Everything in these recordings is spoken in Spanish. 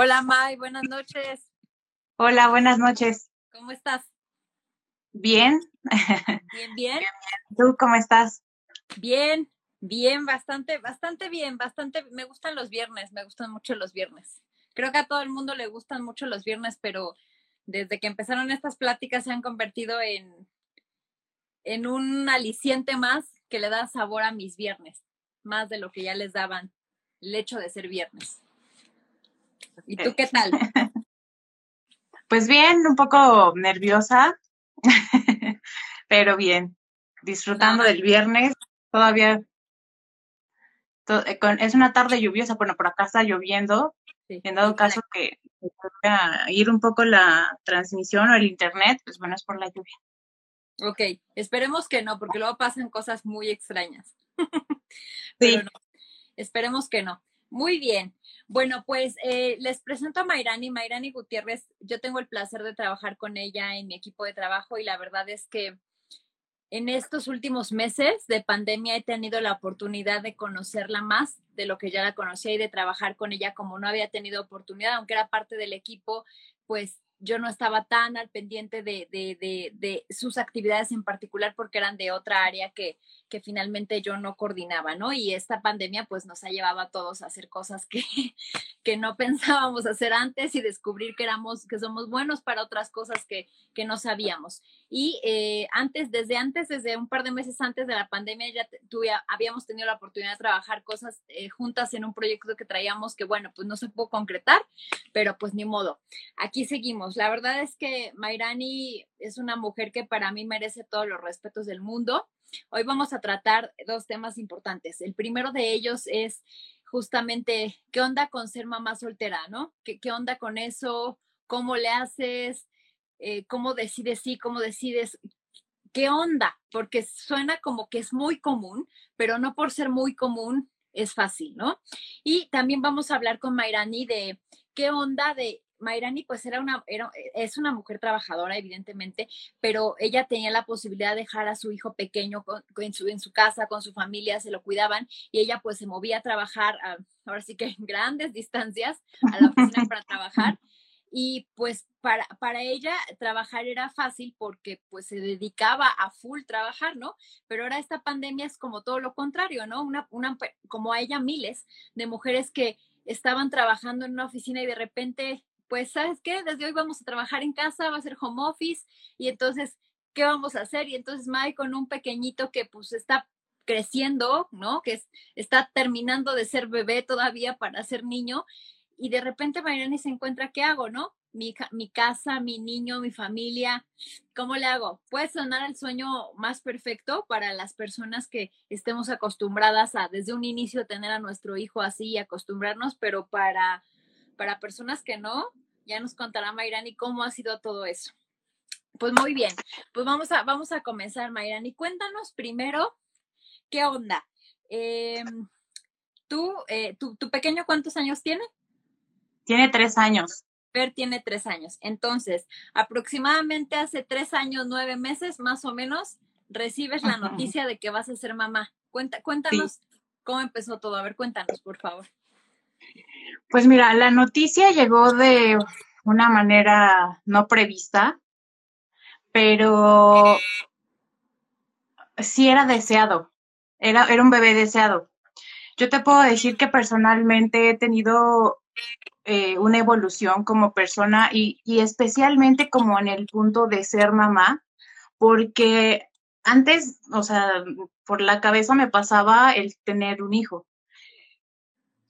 Hola May, buenas noches. Hola, buenas noches. ¿Cómo estás? Bien. Bien, bien. ¿Tú cómo estás? Bien, bien, bastante, bastante bien, bastante. Me gustan los viernes, me gustan mucho los viernes. Creo que a todo el mundo le gustan mucho los viernes, pero desde que empezaron estas pláticas se han convertido en, en un aliciente más que le da sabor a mis viernes, más de lo que ya les daban el hecho de ser viernes. ¿Y tú qué tal? Pues bien, un poco nerviosa, pero bien, disfrutando del viernes, todavía eh, es una tarde lluviosa, bueno, por acá está lloviendo, en dado caso que a ir un poco la transmisión o el internet, pues bueno, es por la lluvia. Ok, esperemos que no, porque luego pasan cosas muy extrañas. sí. esperemos que no. Muy bien. Bueno, pues eh, les presento a Mayrani. Mayrani Gutiérrez, yo tengo el placer de trabajar con ella en mi equipo de trabajo y la verdad es que en estos últimos meses de pandemia he tenido la oportunidad de conocerla más de lo que ya la conocía y de trabajar con ella como no había tenido oportunidad, aunque era parte del equipo, pues yo no estaba tan al pendiente de, de, de, sus actividades en particular porque eran de otra área que, que finalmente yo no coordinaba, ¿no? Y esta pandemia pues nos ha llevado a todos a hacer cosas que, que no pensábamos hacer antes y descubrir que éramos, que somos buenos para otras cosas que, que no sabíamos. Y eh, antes, desde antes, desde un par de meses antes de la pandemia, ya tuve, habíamos tenido la oportunidad de trabajar cosas eh, juntas en un proyecto que traíamos que, bueno, pues no se pudo concretar, pero pues ni modo. Aquí seguimos. La verdad es que Mayrani es una mujer que para mí merece todos los respetos del mundo. Hoy vamos a tratar dos temas importantes. El primero de ellos es justamente qué onda con ser mamá soltera, ¿no? ¿Qué, qué onda con eso? ¿Cómo le haces? Eh, ¿Cómo decides sí? ¿Cómo decides? ¿Qué onda? Porque suena como que es muy común, pero no por ser muy común es fácil, ¿no? Y también vamos a hablar con Mayrani de qué onda de Mayrani pues era una, era, es una mujer trabajadora, evidentemente, pero ella tenía la posibilidad de dejar a su hijo pequeño en, su, casa, con su familia, se lo cuidaban y ella pues se movía a trabajar, ahora sí que en grandes distancias a la oficina para trabajar. Y pues para, para ella trabajar era fácil porque pues se dedicaba a full trabajar, ¿no? Pero ahora esta pandemia es como todo lo contrario, ¿no? Una, una, como a ella miles de mujeres que estaban trabajando en una oficina y de repente pues, ¿sabes qué? Desde hoy vamos a trabajar en casa, va a ser home office y entonces, ¿qué vamos a hacer? Y entonces Mike con un pequeñito que pues está creciendo, ¿no? Que está terminando de ser bebé todavía para ser niño y de repente Mariana se encuentra, ¿qué hago, no? Mi, mi, casa, mi niño, mi familia, ¿cómo le hago? Puede sonar el sueño más perfecto para las personas que estemos acostumbradas a desde un inicio tener a nuestro hijo así y acostumbrarnos, pero para para personas que no, ya nos contará Mayrani cómo ha sido todo eso. Pues muy bien, pues vamos a, vamos a comenzar, Mayrani. Cuéntanos primero, ¿qué onda? Em, ¿tú, eh, tu, pequeño cuántos años tiene? Tiene tres años. Per tiene tres años. Entonces, aproximadamente hace tres años, nueve meses, más o menos, recibes la noticia de que vas a ser mamá. Cuenta, cuéntanos cómo empezó todo. A ver, cuéntanos, por favor. Pues mira, la noticia llegó de una manera no prevista, pero sí era deseado, era, era un bebé deseado. Yo te puedo decir que personalmente he tenido eh, una evolución como persona y, y especialmente como en el punto de ser mamá, porque antes, o sea, por la cabeza me pasaba el tener un hijo.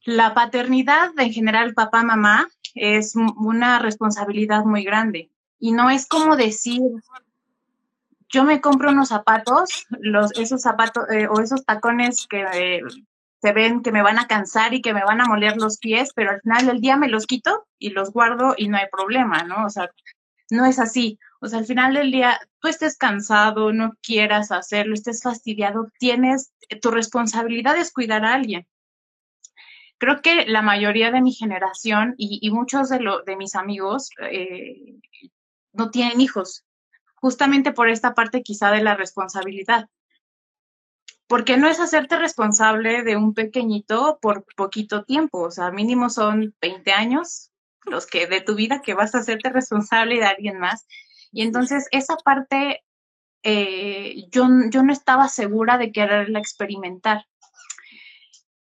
La paternidad en general, papá, mamá, es una responsabilidad muy grande. Y no es como decir, yo me compro unos zapatos, los, esos zapatos eh, o esos tacones que se ven que me van a cansar y que me van a moler los pies, pero al final del día me los quito y los guardo y no hay problema, ¿no? O sea, no es así. O sea, al final del día, tú estés cansado, no quieras hacerlo, estés fastidiado, tienes, tu responsabilidad es cuidar a alguien creo que la mayoría de mi generación y, muchos de, lo, de mis amigos eh, no tienen hijos, justamente por esta parte quizá de la responsabilidad. porque no es hacerte responsable de un pequeñito por poquito tiempo, o sea, mínimo son 20 años los que de tu vida que vas a hacerte responsable de alguien más. Y entonces esa parte eh, yo, yo no estaba segura de quererla experimentar.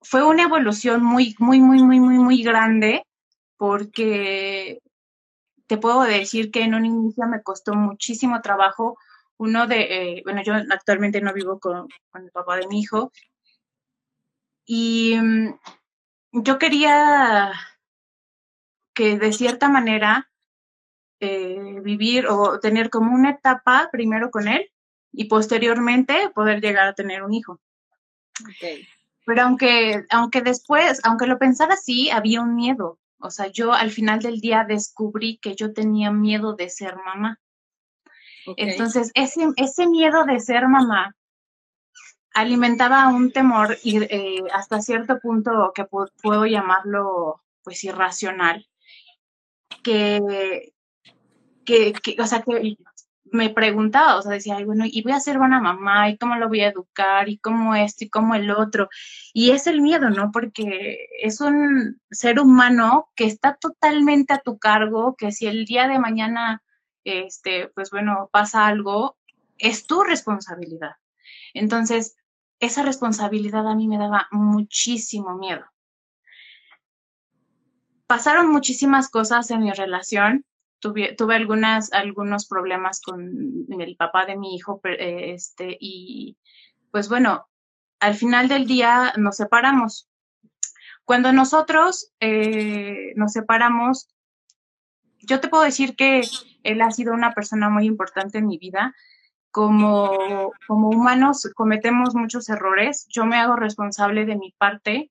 Fue una evolución muy, muy, muy, muy, muy, muy grande porque te puedo decir que en un inicio me costó muchísimo trabajo. Uno de, eh, bueno, yo actualmente no vivo con, el papá de mi hijo y mm, yo quería que de cierta manera eh, vivir o tener como una etapa primero con él y posteriormente poder llegar a tener un hijo. Pero aunque, aunque después, aunque lo pensara así, había un miedo. O sea, yo al final del día descubrí que yo tenía miedo de ser mamá. Entonces, ese, ese miedo de ser mamá alimentaba un temor y eh, hasta cierto punto que puedo llamarlo pues irracional, que, que, o sea, que me preguntaba, o sea, decía, bueno, y voy a ser buena mamá, y cómo lo voy a educar, y cómo esto, y cómo el otro. Y es el miedo, ¿no? Porque es un ser humano que está totalmente a tu cargo, que si el día de mañana, este, pues bueno, pasa algo, es tu responsabilidad. Entonces, esa responsabilidad a mí me daba muchísimo miedo. Pasaron muchísimas cosas en mi relación, tuve, algunas, algunos problemas con el papá de mi hijo, eh, este, y pues bueno, al final del día nos separamos. Cuando nosotros eh, nos separamos, yo te puedo decir que él ha sido una persona muy importante en mi vida. Como, como humanos cometemos muchos errores. Yo me hago responsable de mi parte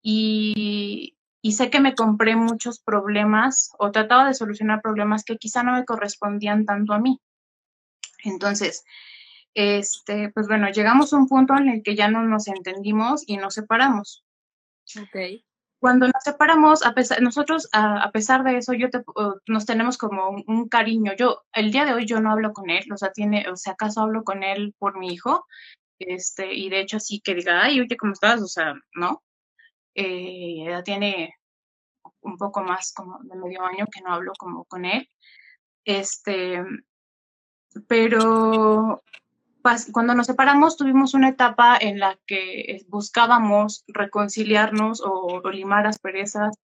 y, y sé que me compré muchos problemas o trataba de solucionar problemas que quizá no me correspondían tanto a mí. Entonces, este, pues bueno, llegamos a un punto en el que ya no nos entendimos y nos separamos. Ok. Cuando nos separamos, a pesar, nosotros, a, pesar de eso, yo te, nos tenemos como un, cariño. Yo, el día de hoy yo no hablo con él, o sea, tiene, o sea, acaso hablo con él por mi hijo, este, y de hecho así que diga, ay, oye, ¿cómo estás? O sea, no, eh, ya tiene un poco más como de medio año que no hablo como con él. Este, pero cuando nos separamos tuvimos una etapa en la que buscábamos reconciliarnos o, limar asperezas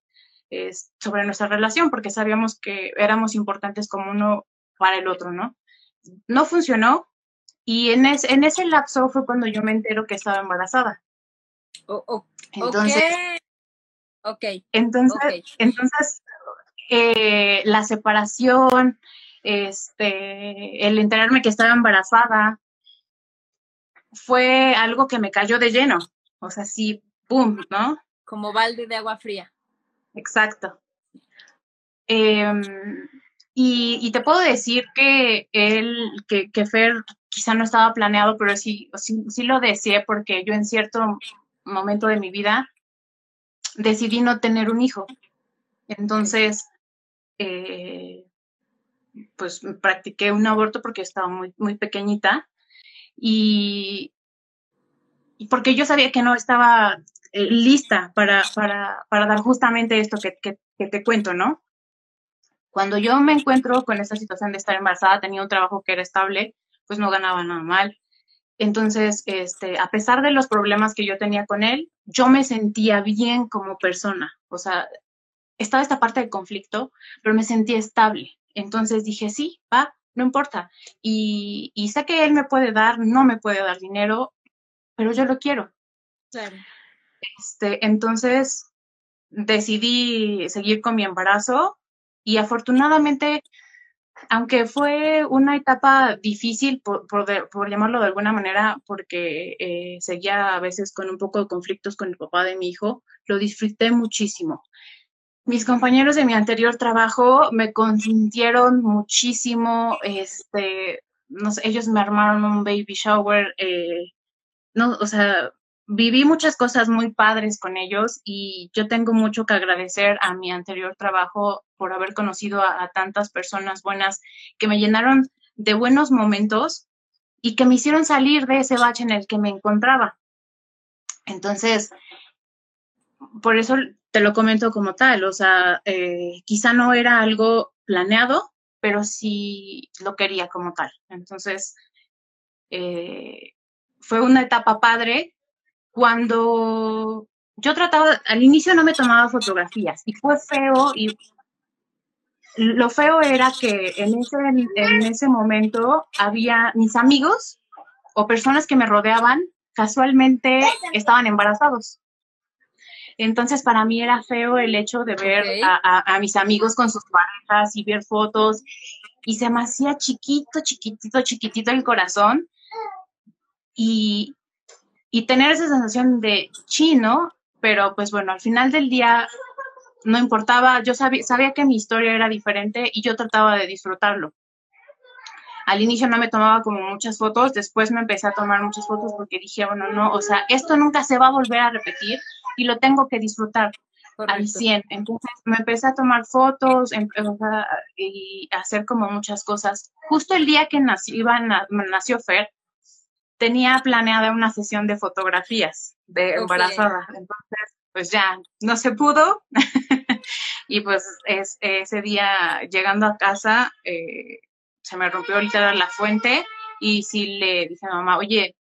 sobre nuestra relación porque sabíamos que éramos importantes como uno para el otro, ¿no? No funcionó y en, en ese lapso fue cuando yo me entero que estaba embarazada. Entonces, ok. Entonces, entonces eh, la separación, este, el enterarme que estaba embarazada, fue algo que me cayó de lleno. O sea, sí, ¡pum! ¿no? Como balde de agua fría. Exacto. Em, y, te puedo decir que él, que, que Fer quizá no estaba planeado, pero sí, sí, lo deseé porque yo en cierto momento de mi vida decidí no tener un hijo. Entonces, eh, pues practiqué un aborto porque estaba muy, muy pequeñita y, porque yo sabía que no estaba eh, lista para, para, para, dar justamente esto que, que, que, te cuento, ¿no? Cuando yo me encuentro con esta situación de estar embarazada, tenía un trabajo que era estable, pues no ganaba nada mal. Entonces, este, a pesar de los problemas que yo tenía con él, yo me sentía bien como persona. O sea, estaba esta parte del conflicto, pero me sentía estable. Entonces dije, sí, va, no importa. Y, sé que él me puede dar, no me puede dar dinero, pero yo lo quiero. Claro. Este, entonces decidí seguir con mi embarazo y afortunadamente aunque fue una etapa difícil, por, por, llamarlo de alguna manera, porque eh, seguía a veces con un poco de conflictos con el papá de mi hijo, lo disfruté muchísimo. Mis compañeros de mi anterior trabajo me consintieron muchísimo, este, ellos me armaron un baby shower, eh, no, o sea, viví muchas cosas muy padres con ellos y yo tengo mucho que agradecer a mi anterior trabajo por haber conocido a, tantas personas buenas que me llenaron de buenos momentos y que me hicieron salir de ese bache en el que me encontraba. Entonces, por eso te lo comento como tal, o sea, eh, quizá no era algo planeado, pero sí lo quería como tal. Entonces, eh, fue una etapa padre cuando yo trataba, al inicio no me tomaba fotografías y fue feo y lo feo era que en ese, en ese momento había mis amigos o personas que me rodeaban casualmente estaban embarazados. Entonces, para mí era feo el hecho de ver a, mis amigos con sus parejas y ver fotos y se me hacía chiquito, chiquitito, chiquitito el corazón y, y tener esa sensación de chino, pero pues bueno, al final del día no importaba, yo sabía, sabía que mi historia era diferente y yo trataba de disfrutarlo. Al inicio no me tomaba como muchas fotos, después me empecé a tomar muchas fotos porque dije, bueno, no, o sea, esto nunca se va a volver a repetir y lo tengo que disfrutar al 100. Entonces me empecé a tomar fotos y hacer como muchas cosas. Justo el día que nació, iba, nació Fer, tenía planeada una sesión de fotografías de embarazada. Entonces, pues ya no se pudo. y pues es, ese día llegando a casa, eh, se me rompió ahorita la fuente y sí le dije a mamá, oye,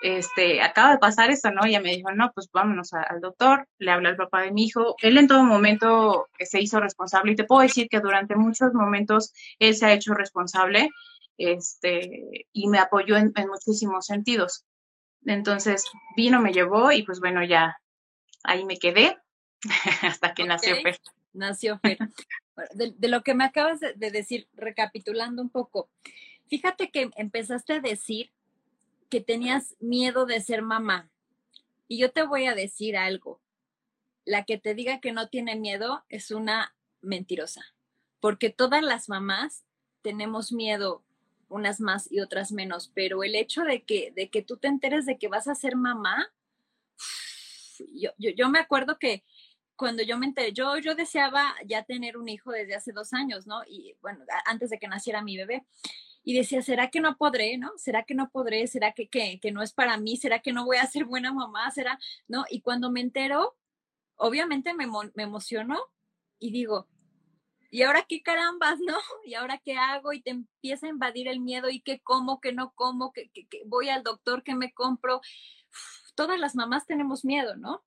este, acaba de pasar esto, ¿no? Y ella me dijo, no, pues vámonos al doctor, le hablé al papá de mi hijo. Él en todo momento se hizo responsable y te puedo decir que durante muchos momentos él se ha hecho responsable este, y me apoyó en, muchísimos sentidos. Entonces vino, me llevó y pues bueno, ya ahí me quedé hasta que nació Fer. Nació Fer. de, lo que me acabas de, de decir, recapitulando un poco, fíjate que empezaste a decir que tenías miedo de ser mamá. Y yo te voy a decir algo. La que te diga que no tiene miedo es una mentirosa, porque todas las mamás tenemos miedo, unas más y otras menos, pero el hecho de que, de que tú te enteres de que vas a ser mamá, yo, yo, me acuerdo que cuando yo me enteré, yo, yo deseaba ya tener un hijo desde hace dos años, ¿no? Y bueno, antes de que naciera mi bebé y decía, ¿será que no podré, no? ¿Será que no podré? ¿Será que, que, que no es para mí? ¿Será que no voy a ser buena mamá? ¿Será? ¿No? Y cuando me entero, obviamente me, me emocionó y digo, ¿y ahora qué carambas, no? ¿Y ahora qué hago? Y te empieza a invadir el miedo y qué como, qué no como, que, que, voy al doctor, que me compro. todas las mamás tenemos miedo, ¿no?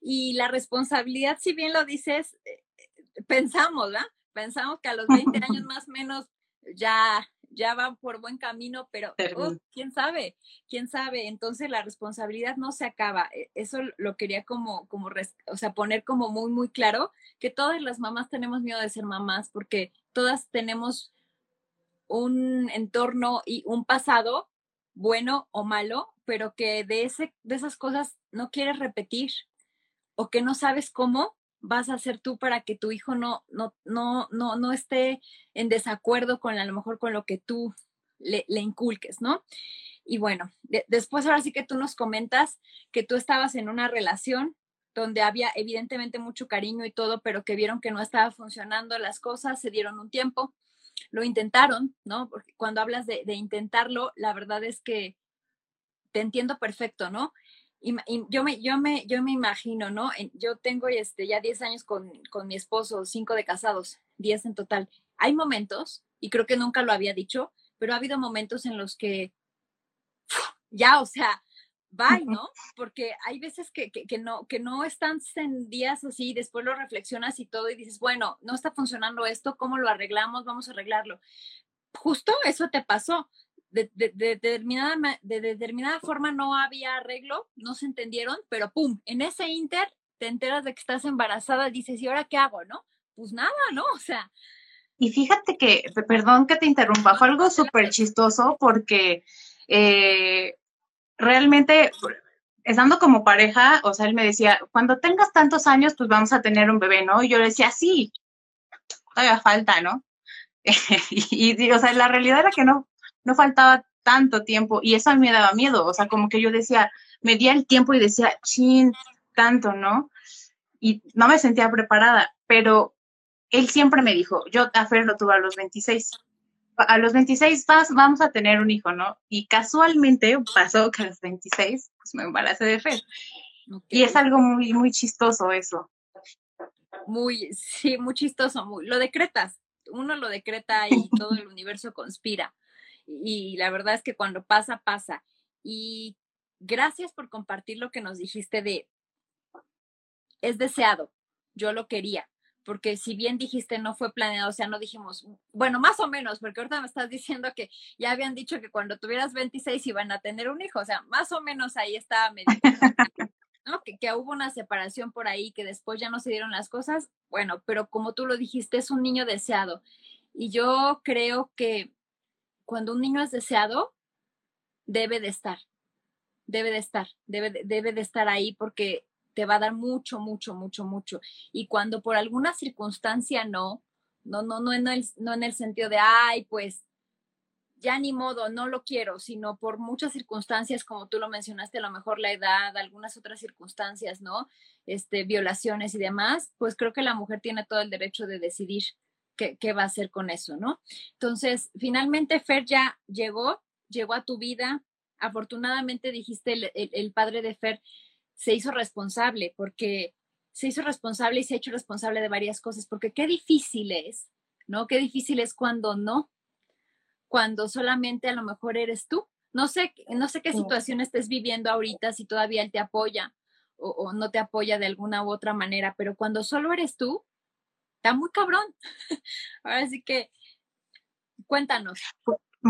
Y la responsabilidad, si bien lo dices, eh, eh, pensamos, ¿verdad? Pensamos que a los 20 años más o menos ya ya van por buen camino, pero oh, quién sabe, quién sabe. Entonces la responsabilidad no se acaba. E, eso lo quería como, como, o sea, poner como muy, muy claro que todas las mamás tenemos miedo de ser mamás porque todas tenemos un entorno y un pasado bueno o malo, pero que de, ese, de esas cosas no quieres repetir o que no sabes cómo vas a hacer tú para que tu hijo no, no, no, no, no esté en desacuerdo con a lo mejor con lo que tú le, inculques, ¿no? Y bueno, después ahora sí que tú nos comentas que tú estabas en una relación donde había evidentemente mucho cariño y todo, pero que vieron que no estaba funcionando las cosas, se dieron un tiempo, lo intentaron, ¿no? Porque cuando hablas de, de intentarlo, la verdad es que te entiendo perfecto, ¿no? Yo, me, yo, me, yo me imagino, ¿no? Yo tengo este, ya 10 años con, con mi esposo, 5 de casados, 10 en total. Hay momentos, y creo que nunca lo había dicho, pero ha habido momentos en los que ya, o sea, bye, ¿no? Porque hay veces que, que, que, no, que no están en días así, después lo reflexionas y todo y dices, bueno, no está funcionando esto, ¿cómo lo arreglamos? Vamos a arreglarlo. Justo eso te pasó de, determinada, de determinada forma no había arreglo, no se entendieron, pero ¡pum! En ese inter te enteras de que estás embarazada, dices, ¿y ahora qué hago, no? Pues nada, ¿no? O sea. Y fíjate que, perdón que te interrumpa, fue algo súper chistoso porque eh, realmente estando como pareja, o sea, él me decía, cuando tengas tantos años, pues vamos a tener un bebé, ¿no? Y yo le decía, sí, todavía falta, ¿no? y, y, o sea, la realidad era que no, no faltaba tanto tiempo y eso a mí me daba miedo, o sea, como que yo decía, me di el tiempo y decía, chin, tanto, ¿no? Y no me sentía preparada, pero él siempre me dijo, yo a Fer lo tuve a los 26, a los 26 vas, vamos a tener un hijo, ¿no? Y casualmente pasó que a los 26, pues me embaracé de Fer. Y es algo muy, muy chistoso eso. Muy, sí, muy chistoso. Muy, lo decretas, uno lo decreta y todo el universo conspira. Y la verdad es que cuando pasa, pasa. Y gracias por compartir lo que nos dijiste de, es deseado, yo lo quería, porque si bien dijiste no fue planeado, o sea, no dijimos, bueno, más o menos, porque ahorita me estás diciendo que ya habían dicho que cuando tuvieras 26 iban a tener un hijo, o sea, más o menos ahí estaba medio, ¿no? Que, que hubo una separación por ahí, que después ya no se dieron las cosas, bueno, pero como tú lo dijiste, es un niño deseado. Y yo creo que cuando un niño es deseado, debe de estar, debe de estar, debe de, debe de estar ahí porque te va a dar mucho, mucho, mucho, mucho. Y cuando por alguna circunstancia no, no, no, no en el, no en el sentido de, ay, pues ya ni modo, no lo quiero, sino por muchas circunstancias, como tú lo mencionaste, a lo mejor la edad, algunas otras circunstancias, ¿no? Este, violaciones y demás, pues creo que la mujer tiene todo el derecho de decidir qué, qué va a hacer con eso, ¿no? Entonces, finalmente Fer ya llegó, llegó a tu vida. Afortunadamente dijiste el, el padre de Fer se hizo responsable, porque se hizo responsable y se ha hecho responsable de varias cosas, porque qué difícil es, ¿no? Qué difícil es cuando no, cuando solamente a lo mejor eres tú. No sé, no sé qué situación estés viviendo ahorita, si todavía él te apoya o, o, no te apoya de alguna u otra manera, pero cuando solo eres tú, está muy cabrón. Ahora sí que, cuéntanos.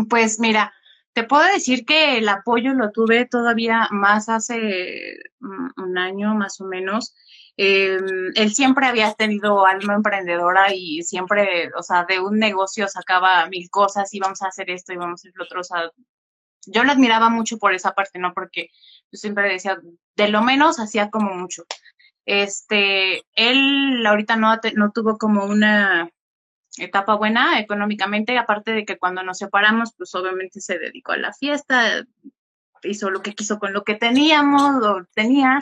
Pues mira, te puedo decir que el apoyo lo tuve todavía más hace un año más o menos. Eh, él siempre había tenido alma emprendedora y siempre, o sea, de un negocio sacaba mil cosas, y vamos a hacer esto y vamos a hacer lo otro. O sea, yo lo admiraba mucho por esa parte, ¿no? Porque yo siempre decía, de lo menos hacía como mucho. Este, él ahorita no, no tuvo como una etapa buena económicamente, aparte de que cuando nos separamos, pues obviamente se dedicó a la fiesta, hizo lo que quiso con lo que teníamos, o tenía,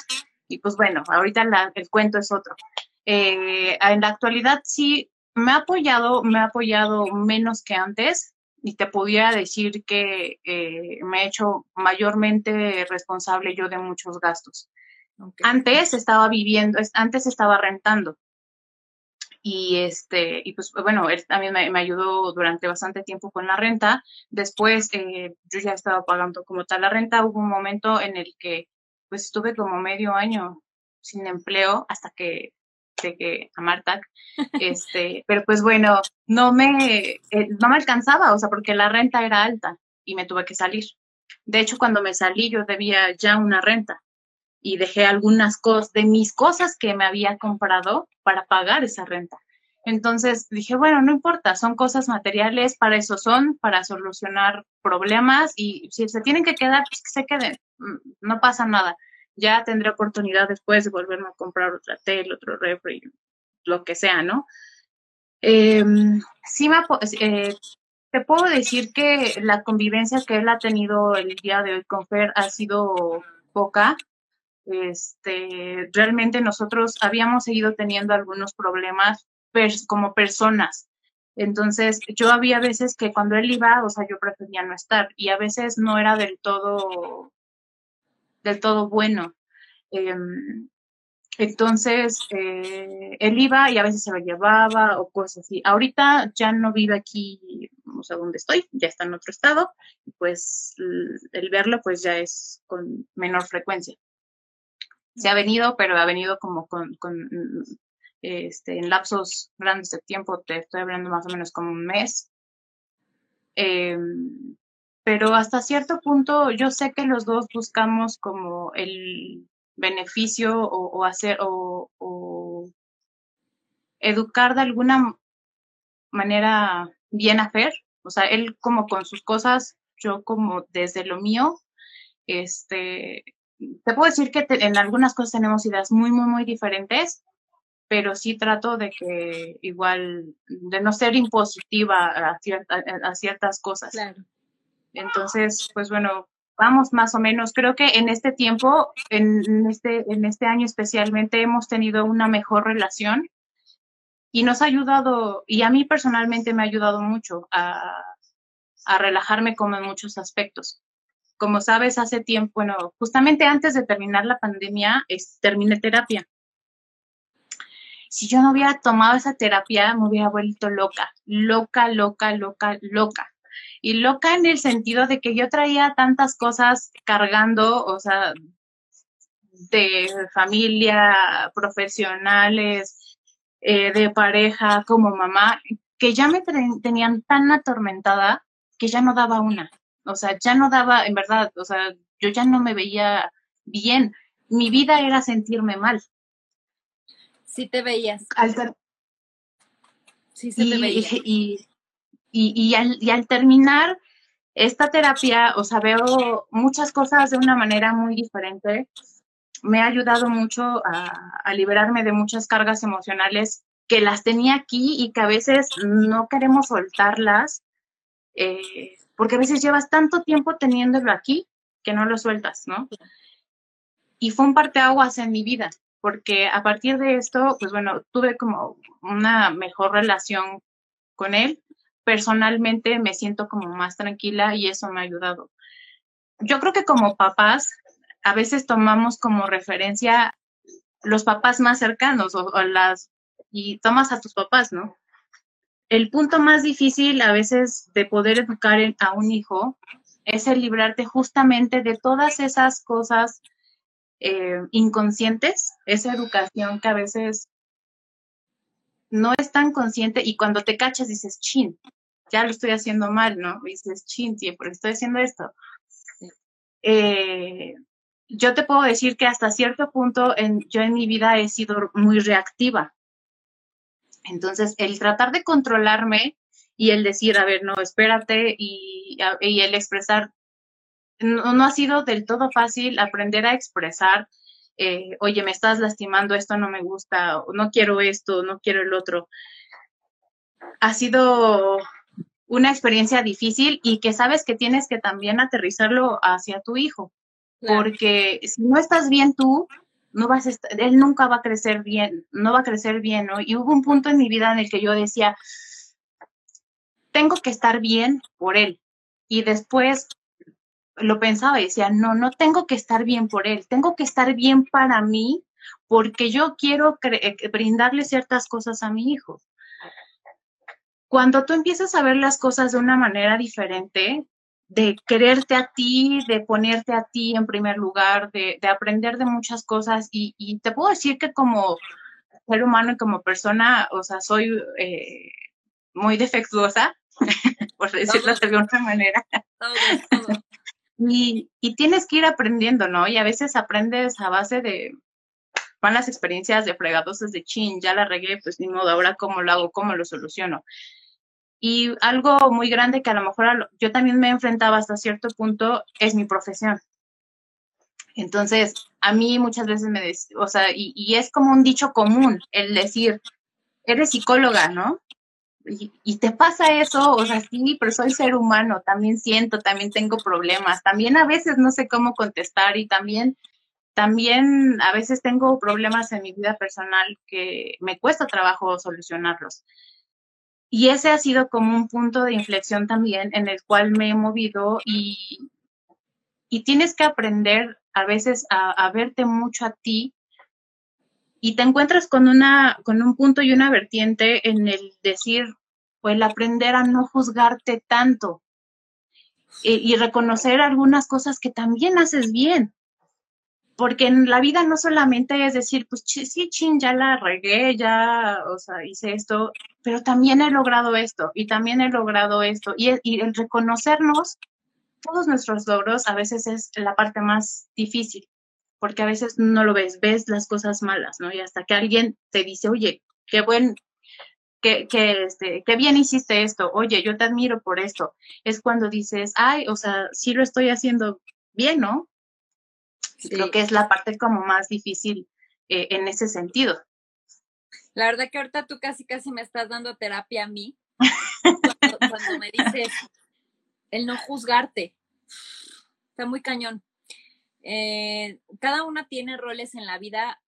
y pues bueno, ahorita la, el cuento es otro. Eh, en la actualidad sí me ha apoyado, me ha apoyado menos que antes, y te pudiera decir que eh, me he hecho mayormente responsable yo de muchos gastos. Okay. Antes estaba viviendo, antes estaba rentando. Y este y pues bueno él también me, me, ayudó durante bastante tiempo con la renta. Después eh, yo ya estaba pagando como tal la renta. Hubo un momento en el que pues estuve como medio año sin empleo hasta que llegué a Martac. Este pero pues bueno no me eh, no me alcanzaba o sea porque la renta era alta y me tuve que salir. De hecho cuando me salí yo debía ya una renta y dejé algunas cosas de mis cosas que me había comprado para pagar esa renta. Entonces dije, bueno, no importa, son cosas materiales, para eso son, para solucionar problemas y si se tienen que quedar, pues que se queden, mm, no pasa nada. Ya tendré oportunidad después de volverme a comprar otra tele, otro refri, lo que sea, ¿no? Eh, sí me, eh, te puedo decir que la convivencia que él ha tenido el día de hoy con Fer ha sido poca, este, realmente nosotros habíamos seguido teniendo algunos problemas como personas. Entonces, yo había veces que cuando él iba, o sea, yo prefería no estar y a veces no era del todo, del todo bueno. Eh, entonces, eh, él iba y a veces se lo llevaba o cosas así. Ahorita ya no vive aquí, o sea, donde estoy, ya está en otro estado, y pues el verlo pues ya es con menor frecuencia se ha venido, pero ha venido como con, con este, en lapsos grandes de tiempo, te estoy hablando más o menos como un mes. Eh, pero hasta cierto punto yo sé que los dos buscamos como el beneficio o, o hacer o, o, educar de alguna manera bien a Fer, o sea, él como con sus cosas, yo como desde lo mío, este, te puedo decir que te, en algunas cosas tenemos ideas muy, muy, muy diferentes, pero sí trato de que igual, de no ser impositiva a, cierta, a ciertas cosas. Claro. Entonces, pues bueno, vamos más o menos. Creo que en este tiempo, en este, en este año especialmente, hemos tenido una mejor relación y nos ha ayudado, y a mí personalmente me ha ayudado mucho a, a relajarme como en muchos aspectos. Como sabes, hace tiempo, bueno, justamente antes de terminar la pandemia, terminé terapia. Si yo no hubiera tomado esa terapia, me hubiera vuelto loca, loca, loca, loca, loca. Y loca en el sentido de que yo traía tantas cosas cargando, o sea, de familia, profesionales, eh, de pareja, como mamá, que ya me tenían tan atormentada que ya no daba una. O sea, ya no daba, en verdad, o sea, yo ya no me veía bien. Mi vida era sentirme mal. Sí te veías. sí se te veía. Y, y, al, y al terminar esta terapia, o sea, veo muchas cosas de una manera muy diferente. Me ha ayudado mucho a, liberarme de muchas cargas emocionales que las tenía aquí y que a veces no queremos soltarlas, eh, porque a veces llevas tanto tiempo teniéndolo aquí que no lo sueltas, ¿no? Y fue un parteaguas en mi vida, porque a partir de esto, pues bueno, tuve como una mejor relación con él, personalmente me siento como más tranquila y eso me ha ayudado. Yo creo que como papás, a veces tomamos como referencia los papás más cercanos o, las y tomas a tus papás, ¿no? El punto más difícil a veces de poder educar a un hijo es el librarte justamente de todas esas cosas eh, inconscientes, esa educación que a veces no es tan consciente y cuando te cachas dices, chin, ya lo estoy haciendo mal, ¿no? Y dices, chin, sí, porque estoy haciendo esto. Eh, yo te puedo decir que hasta cierto punto en, yo en mi vida he sido muy reactiva. Entonces, el tratar de controlarme y el decir, a ver, no, espérate, y, y el expresar, no, no, ha sido del todo fácil aprender a expresar, eh, oye, me estás lastimando, esto no me gusta, no quiero esto, no quiero el otro. Ha sido una experiencia difícil y que sabes que tienes que también aterrizarlo hacia tu hijo, porque si no estás bien tú, no vas él nunca va a crecer bien, no va a crecer bien, ¿no? Y hubo un punto en mi vida en el que yo decía, tengo que estar bien por él. Y después lo pensaba y decía, no, no tengo que estar bien por él, tengo que estar bien para mí porque yo quiero eh, brindarle ciertas cosas a mi hijo. Cuando tú empiezas a ver las cosas de una manera diferente, de quererte a ti, de ponerte a ti en primer lugar, de, aprender de muchas cosas, y, te puedo decir que como ser humano y como persona, o sea, soy eh, muy defectuosa, por decirlo de alguna manera. Y, y, tienes que ir aprendiendo, ¿no? Y a veces aprendes a base de van las experiencias de fregados de chin, ya la regué, pues ni modo, ahora cómo lo hago, cómo lo soluciono. Y algo muy grande que a lo mejor yo también me enfrentaba hasta cierto punto es mi profesión. Entonces, a mí muchas veces me, o sea, y, es como un dicho común el decir, eres psicóloga, ¿no? Y, y, te pasa eso, o sea, sí, pero soy ser humano, también siento, también tengo problemas, también a veces no sé cómo contestar y también, también a veces tengo problemas en mi vida personal que me cuesta trabajo solucionarlos. Y ese ha sido como un punto de inflexión también en el cual me he movido y, y tienes que aprender a veces a, verte mucho a ti y te encuentras con una con un punto y una vertiente en el decir o el aprender a no juzgarte tanto y reconocer algunas cosas que también haces bien porque en la vida no solamente es decir, pues sí, chin, ya la regué, ya, o sea, hice esto, pero también he logrado esto y también he logrado esto. Y, el reconocernos todos nuestros logros a veces es la parte más difícil, porque a veces no lo ves, ves las cosas malas, ¿no? Y hasta que alguien te dice, oye, qué buen, qué, qué, este, qué bien hiciste esto, oye, yo te admiro por esto, es cuando dices, ay, o sea, sí lo estoy haciendo bien, ¿no? Creo que es la parte como más difícil eh, en ese sentido. La verdad que ahorita tú casi casi me estás dando terapia a mí cuando, me dices el no juzgarte. Está muy cañón. Eh, cada una tiene roles en la vida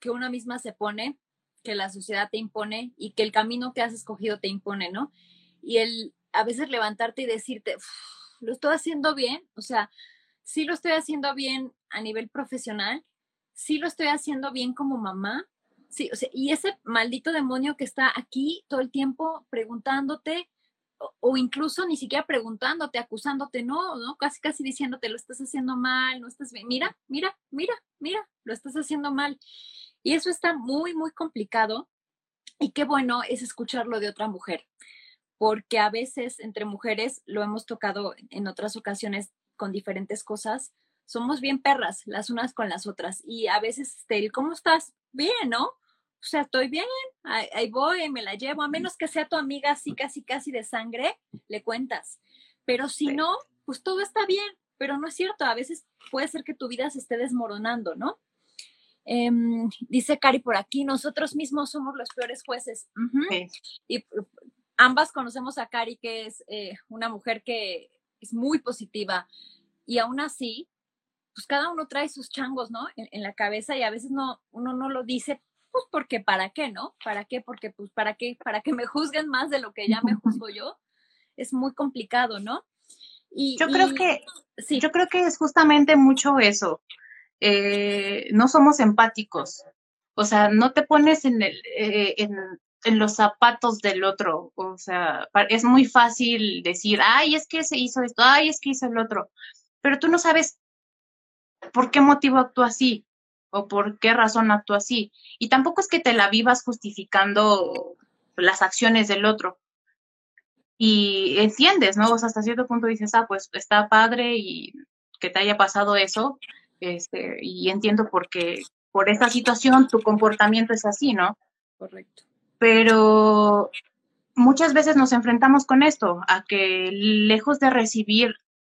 que una misma se pone, que la sociedad te impone y que el camino que has escogido te impone, ¿no? Y el a veces levantarte y decirte, lo estoy haciendo bien, o sea, sí lo estoy haciendo bien a nivel profesional, sí lo estoy haciendo bien como mamá, sí, o sea, y ese maldito demonio que está aquí todo el tiempo preguntándote, o, incluso ni siquiera preguntándote, acusándote, no, no, casi casi diciéndote, lo estás haciendo mal, no estás bien, mira, mira, mira, mira, lo estás haciendo mal. Y eso está muy, muy complicado. Y qué bueno es escucharlo de otra mujer, porque a veces entre mujeres, lo hemos tocado en otras ocasiones con diferentes cosas, somos bien perras las unas con las otras. Y a veces, este, ¿cómo estás? Bien, ¿no? o sea, estoy bien, ahí, voy, me la llevo, a menos que sea tu amiga así, casi, casi de sangre, le cuentas. Pero si no, pues todo está bien, pero no es cierto, a veces puede ser que tu vida se esté desmoronando, ¿no? Em, dice Cari por aquí, nosotros mismos somos los peores jueces. Y ambas conocemos a Cari, que es eh, una mujer que es muy positiva y aún así, pues cada uno trae sus changos, ¿no? En, en, la cabeza y a veces no, uno no lo dice pues porque para qué, ¿no? ¿Para qué? Porque pues para qué, para que me juzguen más de lo que ya me juzgo yo. Es muy complicado, ¿no? Y, yo creo que sí. yo creo que es justamente mucho eso. Eh, no somos empáticos. O sea, no te pones en, el, eh, en, en los zapatos del otro. O sea, es muy fácil decir, ay, es que se hizo esto, ay, es que hizo el otro. Pero tú no sabes por qué motivo actúa así o por qué razón actúa así. Y tampoco es que te la vivas justificando las acciones del otro. Y entiendes, ¿no? O sea, hasta cierto punto dices, ah, pues está padre y que te haya pasado eso, este, y entiendo por qué, por esta situación tu comportamiento es así, ¿no? Correcto. Pero muchas veces nos enfrentamos con esto, a que lejos de recibir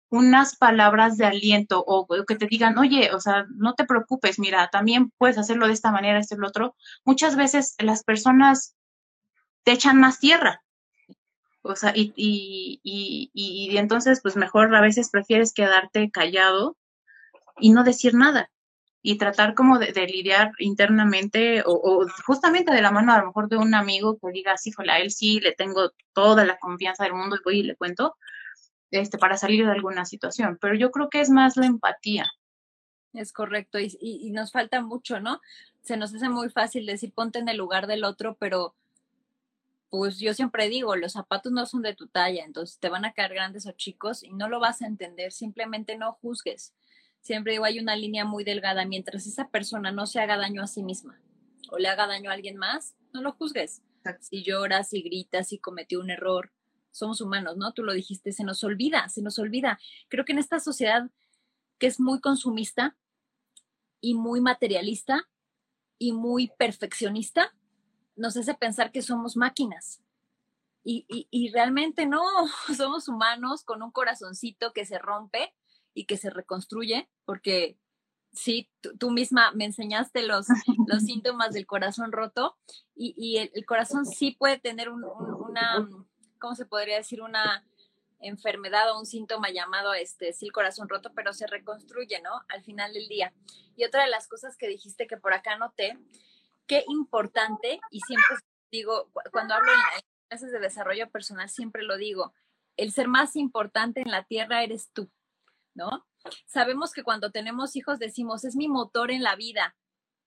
unas palabras de aliento o, que te digan, oye, o sea, no te preocupes, mira, también puedes hacerlo de esta manera, esto y lo otro. Muchas veces las personas te echan más tierra. O sea, y, y, y, y entonces, pues mejor a veces prefieres quedarte callado y no decir nada y tratar como de, lidiar internamente o, o, justamente de la mano a lo mejor de un amigo que diga, sí, a él sí, le tengo toda la confianza del mundo y voy y le cuento, este, para salir de alguna situación, pero yo creo que es más la empatía. Es correcto, y, y, nos falta mucho, ¿no? Se nos hace muy fácil decir ponte en el lugar del otro, pero pues yo siempre digo, los zapatos no son de tu talla, entonces te van a caer grandes o chicos y no lo vas a entender, simplemente no juzgues. Siempre digo, hay una línea muy delgada, mientras esa persona no se haga daño a sí misma o le haga daño a alguien más, no lo juzgues. Si lloras, si gritas, si cometió un error, somos humanos, ¿no? Tú lo dijiste, se nos olvida, se nos olvida. Creo que en esta sociedad que es muy consumista y muy materialista y muy perfeccionista, nos hace pensar que somos máquinas. Y, y, realmente no, somos humanos con un corazoncito que se rompe y que se reconstruye, porque sí, tú, misma me enseñaste los, los síntomas del corazón roto y, y el, corazón sí puede tener una, ¿cómo se podría decir? Una enfermedad o un síntoma llamado este, sí, el corazón roto, pero se reconstruye, ¿no? Al final del día. Y otra de las cosas que dijiste que por acá noté, qué importante, y siempre digo, cuando hablo en clases de desarrollo personal, siempre lo digo, el ser más importante en la tierra eres tú, ¿no? Sabemos que cuando tenemos hijos decimos, es mi motor en la vida,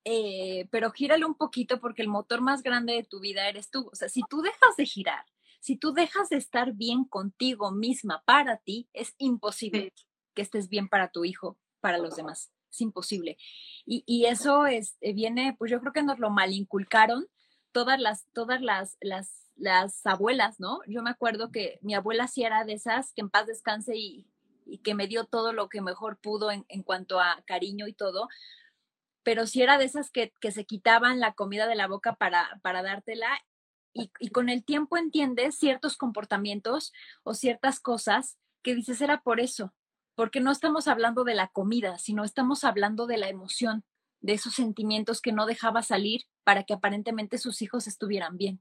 eh, pero gírale un poquito porque el motor más grande de tu vida eres tú. O sea, si tú dejas de girar, si tú dejas de estar bien contigo misma para ti, es imposible que estés bien para tu hijo, para los demás. Es imposible. Y, eso es, eh, viene, pues yo creo que nos lo malinculcaron todas las, todas las, las, las abuelas, ¿no? Yo me acuerdo que mi abuela sí era de esas, que en paz descanse y, que me dio todo lo que mejor pudo en, en, cuanto a cariño y todo, pero sí era de esas que, que, se quitaban la comida de la boca para, para dártela y, con el tiempo entiendes ciertos comportamientos o ciertas cosas que dices era por eso, porque no estamos hablando de la comida, sino estamos hablando de la emoción, de esos sentimientos que no dejaba salir para que aparentemente sus hijos estuvieran bien.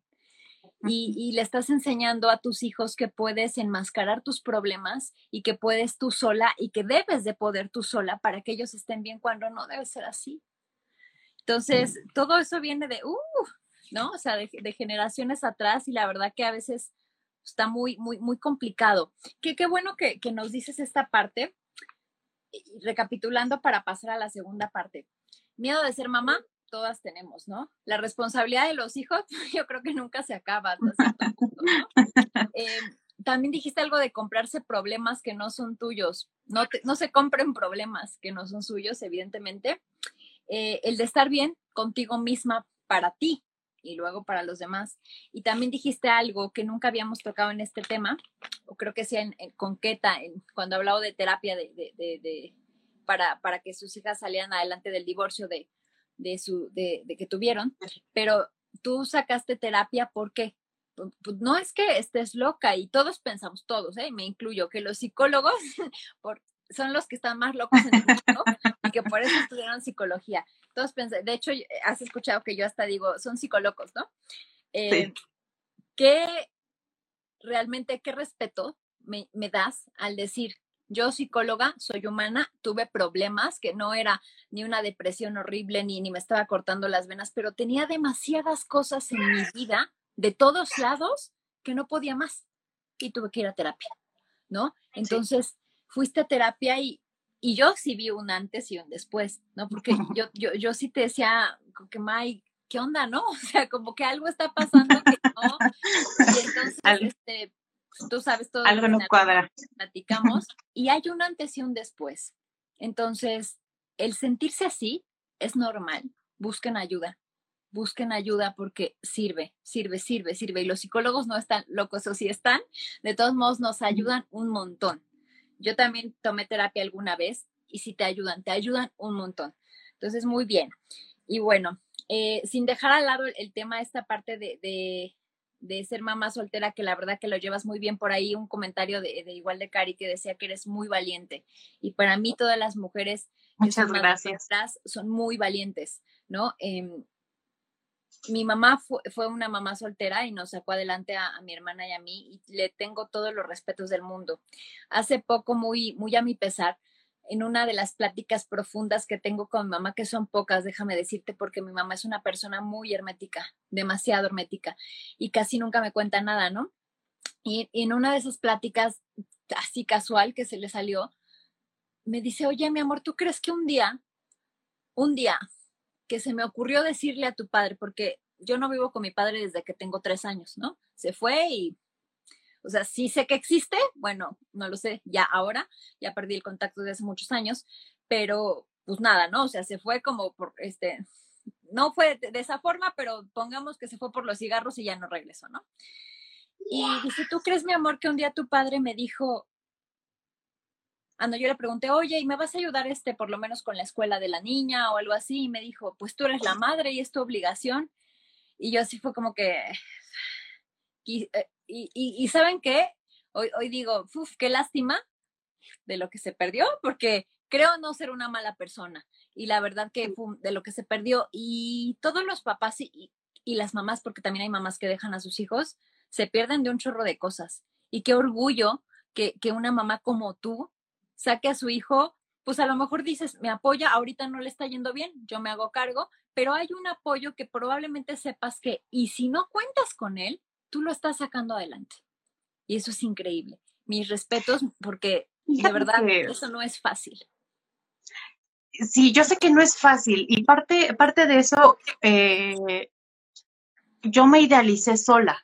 Y, y, le estás enseñando a tus hijos que puedes enmascarar tus problemas y que puedes tú sola y que debes de poder tú sola para que ellos estén bien cuando no debe ser así. Entonces, todo eso viene de, uh, ¿no? O sea, de, generaciones atrás y la verdad que a veces Está muy, muy, muy complicado. Qué, qué bueno que, que nos dices esta parte. Recapitulando para pasar a la segunda parte. Miedo de ser mamá, todas tenemos, ¿no? La responsabilidad de los hijos, yo creo que nunca se acaba eh, también dijiste algo de comprarse problemas que no son tuyos. No, no se compren problemas que no son suyos, evidentemente. Eh, el de estar bien contigo misma para ti y luego para los demás. Y también dijiste algo que nunca habíamos tocado en este tema, o creo que sí en, con Keta, cuando hablaba de terapia de, de, para, para que sus hijas salieran adelante del divorcio de, de, su, de, que tuvieron, pero tú sacaste terapia porque pues, no es que estés loca y todos pensamos, todos, ¿eh? me incluyo, que los psicólogos por, son los que están más locos en el mundo y que por eso estudiaron psicología. Todos pensan, de hecho, has escuchado que yo hasta digo, son psicólogos, ¿no? Eh, ¿Qué realmente, qué respeto me, me das al decir, yo psicóloga, soy humana, tuve problemas, que no era ni una depresión horrible, ni, ni me estaba cortando las venas, pero tenía demasiadas cosas en mi vida, de todos lados, que no podía más. Y tuve que ir a terapia, ¿no? Entonces, fuiste a terapia y, y yo sí vi un antes y un después, ¿no? Porque yo, yo, yo sí te decía, que May, ¿qué onda, no? O sea, como que algo está pasando que no. Y entonces, este, tú sabes todo. Algo no cuadra. Platicamos y hay un antes y un después. Entonces, el sentirse así es normal. Busquen ayuda. Busquen ayuda porque sirve, sirve, sirve, sirve. Y los psicólogos no están locos o si están, de todos modos nos ayudan un montón. Yo también tomé terapia alguna vez y si te ayudan, te ayudan un montón. Entonces, muy bien. Y bueno, eh, sin dejar al lado el, tema, esta parte de, de ser mamá soltera, que la verdad que lo llevas muy bien por ahí, un comentario de, igual de Cari que decía que eres muy valiente. Y para mí todas las mujeres Muchas gracias. son muy valientes, ¿no? Em, mi mamá fue, una mamá soltera y nos sacó adelante a, a, mi hermana y a mí y le tengo todos los respetos del mundo. Hace poco, muy, muy a mi pesar, en una de las pláticas profundas que tengo con mi mamá, que son pocas, déjame decirte, porque mi mamá es una persona muy hermética, demasiado hermética, y casi nunca me cuenta nada, ¿no? Y, en una de esas pláticas, así casual que se le salió, me dice, oye, mi amor, ¿tú crees que un día, un día, que se me ocurrió decirle a tu padre, porque yo no vivo con mi padre desde que tengo tres años, ¿no? Se fue y o sea, sí sé que existe, bueno, no lo sé ya ahora, ya perdí el contacto de hace muchos años, pero pues nada, ¿no? O sea, se fue como por este, no fue de esa forma, pero pongamos que se fue por los cigarros y ya no regresó, ¿no? Y dice, ¿tú crees, mi amor, que un día tu padre me dijo, ah, no, yo le pregunté, oye, ¿y me vas a ayudar este, por lo menos con la escuela de la niña o algo así? Y me dijo, pues tú eres la madre y es tu obligación. Y yo así fue como que, eh, y, ¿saben qué? Hoy, hoy digo, uf, qué lástima de lo que se perdió, porque creo no ser una mala persona. Y la verdad que de lo que se perdió. Y todos los papás y, y las mamás, porque también hay mamás que dejan a sus hijos, se pierden de un chorro de cosas. Y qué orgullo que, que una mamá como tú saque a su hijo, pues a lo mejor dices, me apoya, ahorita no le está yendo bien, yo me hago cargo, pero hay un apoyo que probablemente sepas que, y si no cuentas con él, tú lo estás sacando adelante. Y eso es increíble. Mis respetos, porque de verdad eso no es fácil. Sí, yo sé que no es fácil y parte, parte de eso, eh, yo me idealicé sola.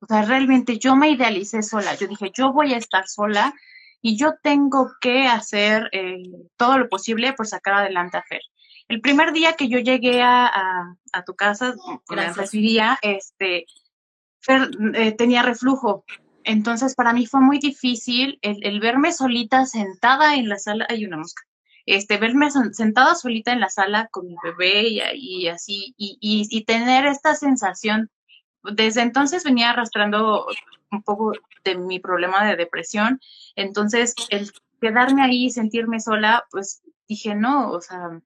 O sea, realmente yo me idealicé sola. Yo dije, yo voy a estar sola y yo tengo que hacer eh, todo lo posible por sacar adelante a Fer. El primer día que yo llegué a, a, tu casa, residía, este, eh, tenía reflujo. Entonces, para mí fue muy difícil el, verme solita sentada en la sala. Hay una mosca. Este, verme sentada solita en la sala con mi bebé y, así, y, y, tener esta sensación. Desde entonces venía arrastrando un poco de mi problema de depresión. Entonces, el quedarme ahí y sentirme sola, pues dije, no, o sea,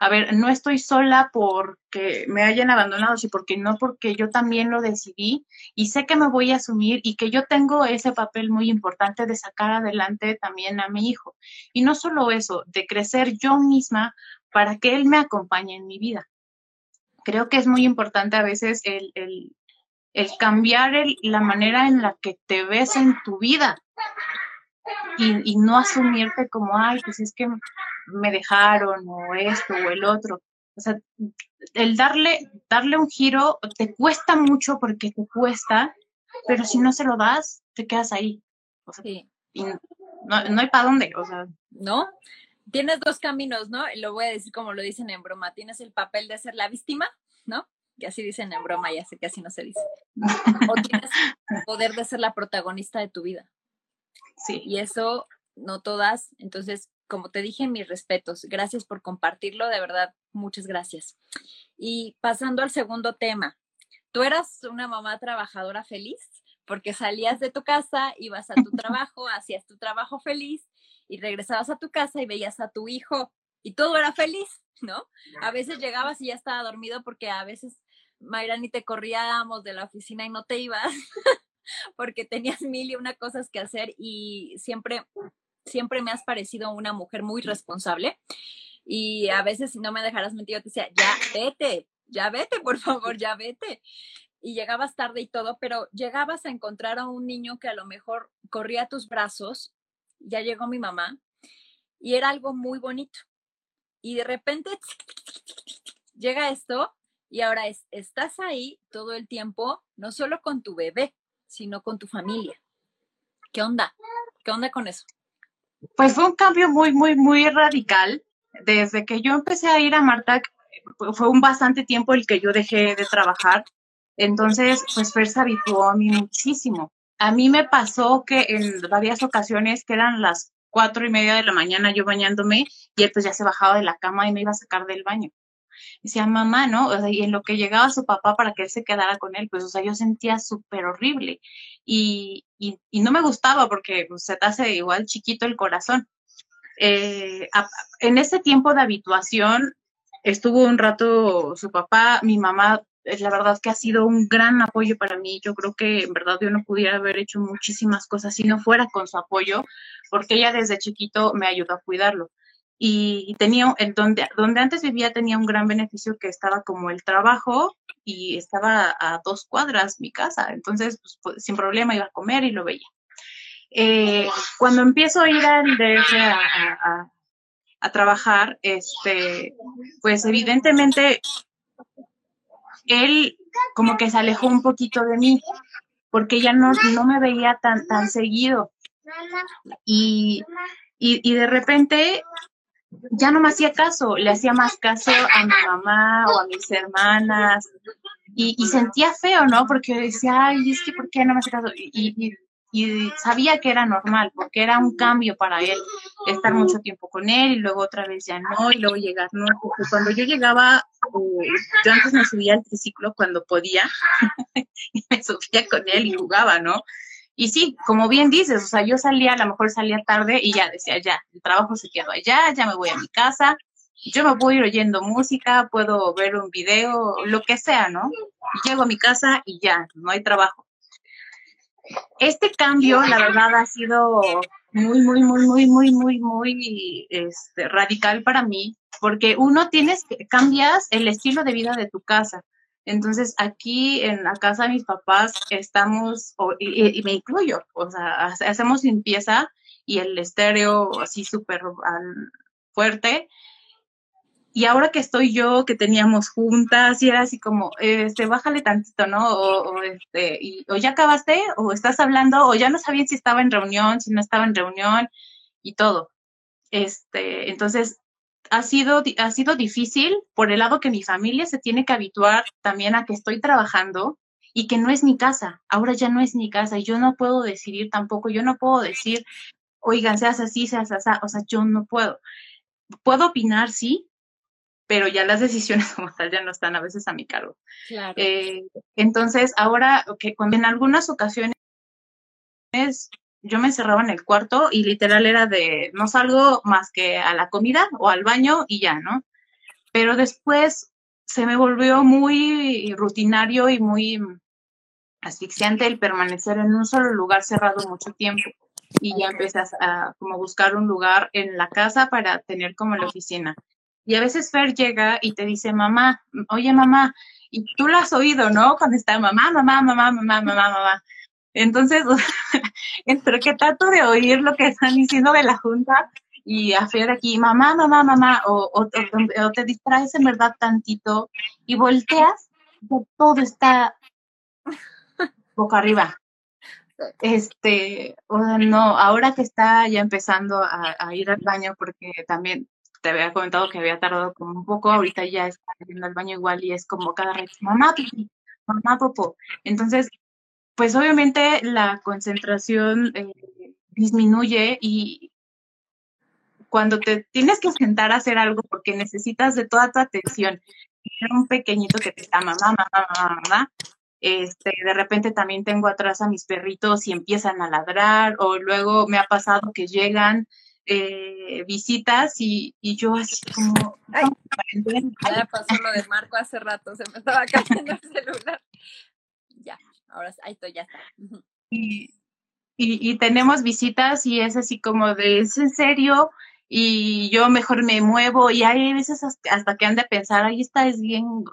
a ver, no estoy sola porque me hayan abandonado, sino porque no, porque yo también lo decidí y sé que me voy a asumir y que yo tengo ese papel muy importante de sacar adelante también a mi hijo. Y no solo eso, de crecer yo misma para que él me acompañe en mi vida. Creo que es muy importante a veces el, el cambiar la manera en la que te ves en tu vida y, y, no asumirte como, ay, pues es que me dejaron o esto o el otro. O sea, el darle, darle un giro te cuesta mucho porque te cuesta, pero si no se lo das, te quedas ahí. O sea, y no, no hay para dónde, o sea. ¿No? Tienes dos caminos, ¿no? Lo voy a decir como lo dicen en broma. Tienes el papel de ser la víctima, ¿no? Y así dicen en broma, ya sé que así no se dice. O tienes el poder de ser la protagonista de tu vida. Sí. Y eso no todas. Entonces, como te dije, mis respetos. Gracias por compartirlo, de verdad, muchas gracias. Y pasando al segundo tema, ¿tú eras una mamá trabajadora feliz? Porque salías de tu casa, ibas a tu trabajo, hacías tu trabajo feliz y regresabas a tu casa y veías a tu hijo y todo era feliz, ¿no? A veces llegabas y ya estaba dormido porque a veces Mayra ni te corríamos de la oficina y no te ibas porque tenías mil y una cosas que hacer y siempre siempre me has parecido una mujer muy responsable y a veces, si no me dejaras mentir, yo te decía, ya vete, ya vete, por favor, ya vete. Y llegabas tarde y todo, pero llegabas a encontrar a un niño que a lo mejor corría a tus brazos, ya llegó mi mamá, y era algo muy bonito. Y de repente llega esto y ahora es, estás ahí todo el tiempo, no solo con tu bebé, sino con tu familia. ¿Qué onda? ¿Qué onda con eso? Pues fue un cambio muy, muy, muy radical. Desde que yo empecé a ir a Marta, fue un bastante tiempo el que yo dejé de trabajar. Entonces, pues Fer se habituó a mí muchísimo. A mí me pasó que en varias ocasiones, que eran las cuatro y media de la mañana yo bañándome, y él pues ya se bajaba de la cama y me iba a sacar del baño. Decía, mamá, ¿no? O sea, y en lo que llegaba su papá para que él se quedara con él, pues, o sea, yo sentía súper horrible. Y, y, no me gustaba porque pues, se te hace igual chiquito el corazón. Eh, en ese tiempo de habituación estuvo un rato su papá, mi mamá, la verdad que ha sido un gran apoyo para mí. Yo creo que en verdad yo no pudiera haber hecho muchísimas cosas si no fuera con su apoyo, porque ella desde chiquito me ayudó a cuidarlo y tenía, en donde, donde antes vivía tenía un gran beneficio que estaba como el trabajo y estaba a dos cuadras mi casa, entonces pues, pues sin problema iba a comer y lo veía. Eh, cuando empiezo a ir al a, trabajar, este, pues evidentemente él como que se alejó un poquito de mí, porque ya no, no me veía tan, tan seguido. Y, y de repente ya no me hacía caso, le hacía más caso a mi mamá o a mis hermanas y, sentía feo, ¿no? Porque decía, ay, es que ¿por qué no me hace caso? Y, sabía que era normal, porque era un cambio para él estar mucho tiempo con él y luego otra vez ya no, y luego llegar, no, porque cuando yo llegaba, eh, yo antes me subía al triciclo cuando podía y me subía con él y jugaba, ¿no? Y sí, como bien dices, o sea, yo salía, a lo mejor salía tarde y ya decía, ya, el trabajo se quedó allá, ya me voy a mi casa, yo me puedo ir oyendo música, puedo ver un video, lo que sea, ¿no? Llego a mi casa y ya, no hay trabajo. Este cambio, la verdad, ha sido muy, muy, muy, muy, muy, muy, muy este, radical para mí, porque uno tienes, cambias el estilo de vida de tu casa. Entonces, aquí en la casa de mis papás estamos, y, me incluyo, o sea, hacemos limpieza y el estéreo así súper fuerte. Y ahora que estoy yo, que teníamos juntas, y era así como, este, bájale tantito, ¿no? O, este, o ya acabaste, o estás hablando, o ya no sabía si estaba en reunión, si no estaba en reunión, y todo. Este, entonces, ha sido, ha sido difícil por el lado que mi familia se tiene que habituar también a que estoy trabajando y que no es mi casa. Ahora ya no es mi casa y yo no puedo decidir tampoco. Yo no puedo decir, oigan, seas así, seas así. O sea, yo no puedo. Puedo opinar, sí, pero ya las decisiones como tal ya no están a veces a mi cargo. Eh, entonces, ahora, que cuando en algunas ocasiones yo me encerraba en el cuarto y literal era de no salgo más que a la comida o al baño y ya, ¿no? Pero después se me volvió muy rutinario y muy asfixiante el permanecer en un solo lugar cerrado mucho tiempo y ya empecé a, como buscar un lugar en la casa para tener como la oficina. Y a veces Fer llega y te dice, mamá, oye mamá, y tú lo has oído, ¿no? Cuando está mamá, mamá, mamá, mamá, mamá, mamá. Entonces, entre que trato de oír lo que están diciendo de la junta y hacer aquí, mamá, mamá, mamá, o, te distraes en verdad tantito y volteas, todo está boca arriba. Este, o no, ahora que está ya empezando a, ir al baño, porque también te había comentado que había tardado como un poco, ahorita ya está yendo al baño igual y es como cada vez, mamá, mamá, popo. Entonces, pues obviamente la concentración eh, disminuye y cuando te tienes que sentar a hacer algo porque necesitas de toda tu atención, era un pequeñito que te está mamá, mamá, mamá, mamá, este, de repente también tengo atrás a mis perritos y empiezan a ladrar, o luego me ha pasado que llegan eh, visitas y, y, yo así como... Ay, ya pasó lo de Marco hace rato, se me estaba cayendo el celular. Ya. Ahora, ahí estoy, ya está. Y, y, tenemos visitas y es así como de, ¿es en serio? Y yo mejor me muevo y hay veces hasta que han de pensar, ahí está, es bien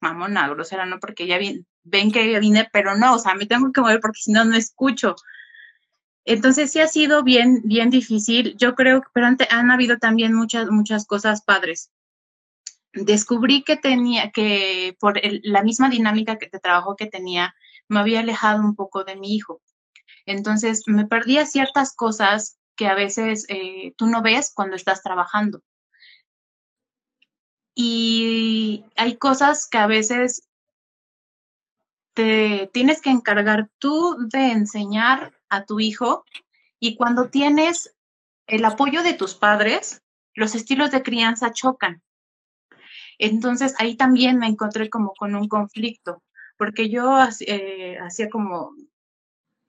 mamona, grosera, ¿no? Porque ya ven que vine, pero no, o sea, me tengo que mover porque si no, no escucho. Entonces sí ha sido bien, bien difícil. Yo creo, pero han habido también muchas, muchas cosas padres descubrí que tenía que por la misma dinámica que de trabajo que tenía me había alejado un poco de mi hijo. Entonces me perdía ciertas cosas que a veces eh, tú no ves cuando estás trabajando. Y hay cosas que a veces te tienes que encargar tú de enseñar a tu hijo y cuando tienes el apoyo de tus padres los estilos de crianza chocan. Entonces ahí también me encontré como con un conflicto, porque yo eh, hacía como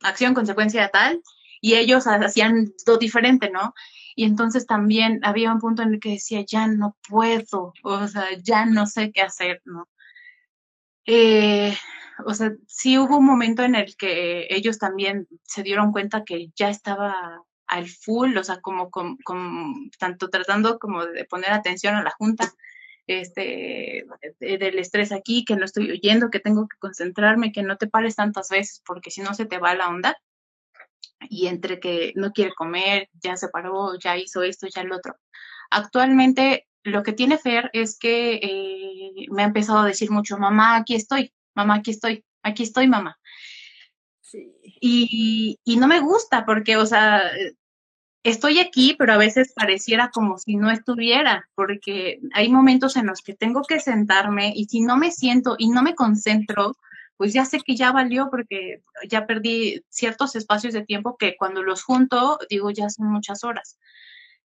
acción, consecuencia tal, y ellos hacían todo diferente, ¿no? Y entonces también había un punto en el que decía, ya no puedo, o sea, ya no sé qué hacer, ¿no? Eh, o sea, sí hubo un momento en el que ellos también se dieron cuenta que ya estaba al full, o sea, como, como, como tanto tratando como de poner atención a la junta, este, del estrés aquí, que no estoy oyendo, que tengo que concentrarme, que no te pares tantas veces porque si no se te va la onda. Y entre que no quiere comer, ya se paró, ya hizo esto, ya el otro. Actualmente lo que tiene Fer es que eh, me ha empezado a decir mucho, mamá, aquí estoy, mamá, aquí estoy, aquí estoy, mamá. Sí. Y, y no me gusta porque, o sea, estoy aquí, pero a veces pareciera como si no estuviera, porque hay momentos en los que tengo que sentarme y si no me siento y no me concentro, pues ya sé que ya valió porque ya perdí ciertos espacios de tiempo que cuando los junto, digo, ya son muchas horas.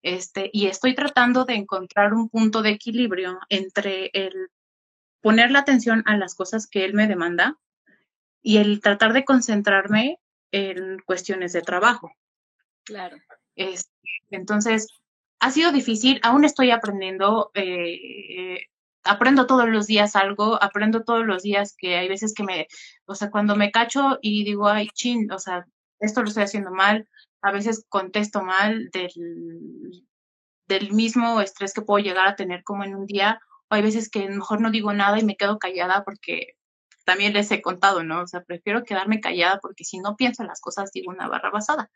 Este, y estoy tratando de encontrar un punto de equilibrio entre el poner la atención a las cosas que él me demanda y el tratar de concentrarme en cuestiones de trabajo. Claro entonces, ha sido difícil, aún estoy aprendiendo, eh, aprendo todos los días algo, aprendo todos los días que hay veces que me, o sea, cuando me cacho y digo, ay, chin, o sea, esto lo estoy haciendo mal, a veces contesto mal del, del mismo estrés que puedo llegar a tener como en un día, o hay veces que mejor no digo nada y me quedo callada porque también les he contado, ¿no? O sea, prefiero quedarme callada porque si no pienso en las cosas digo una barra basada.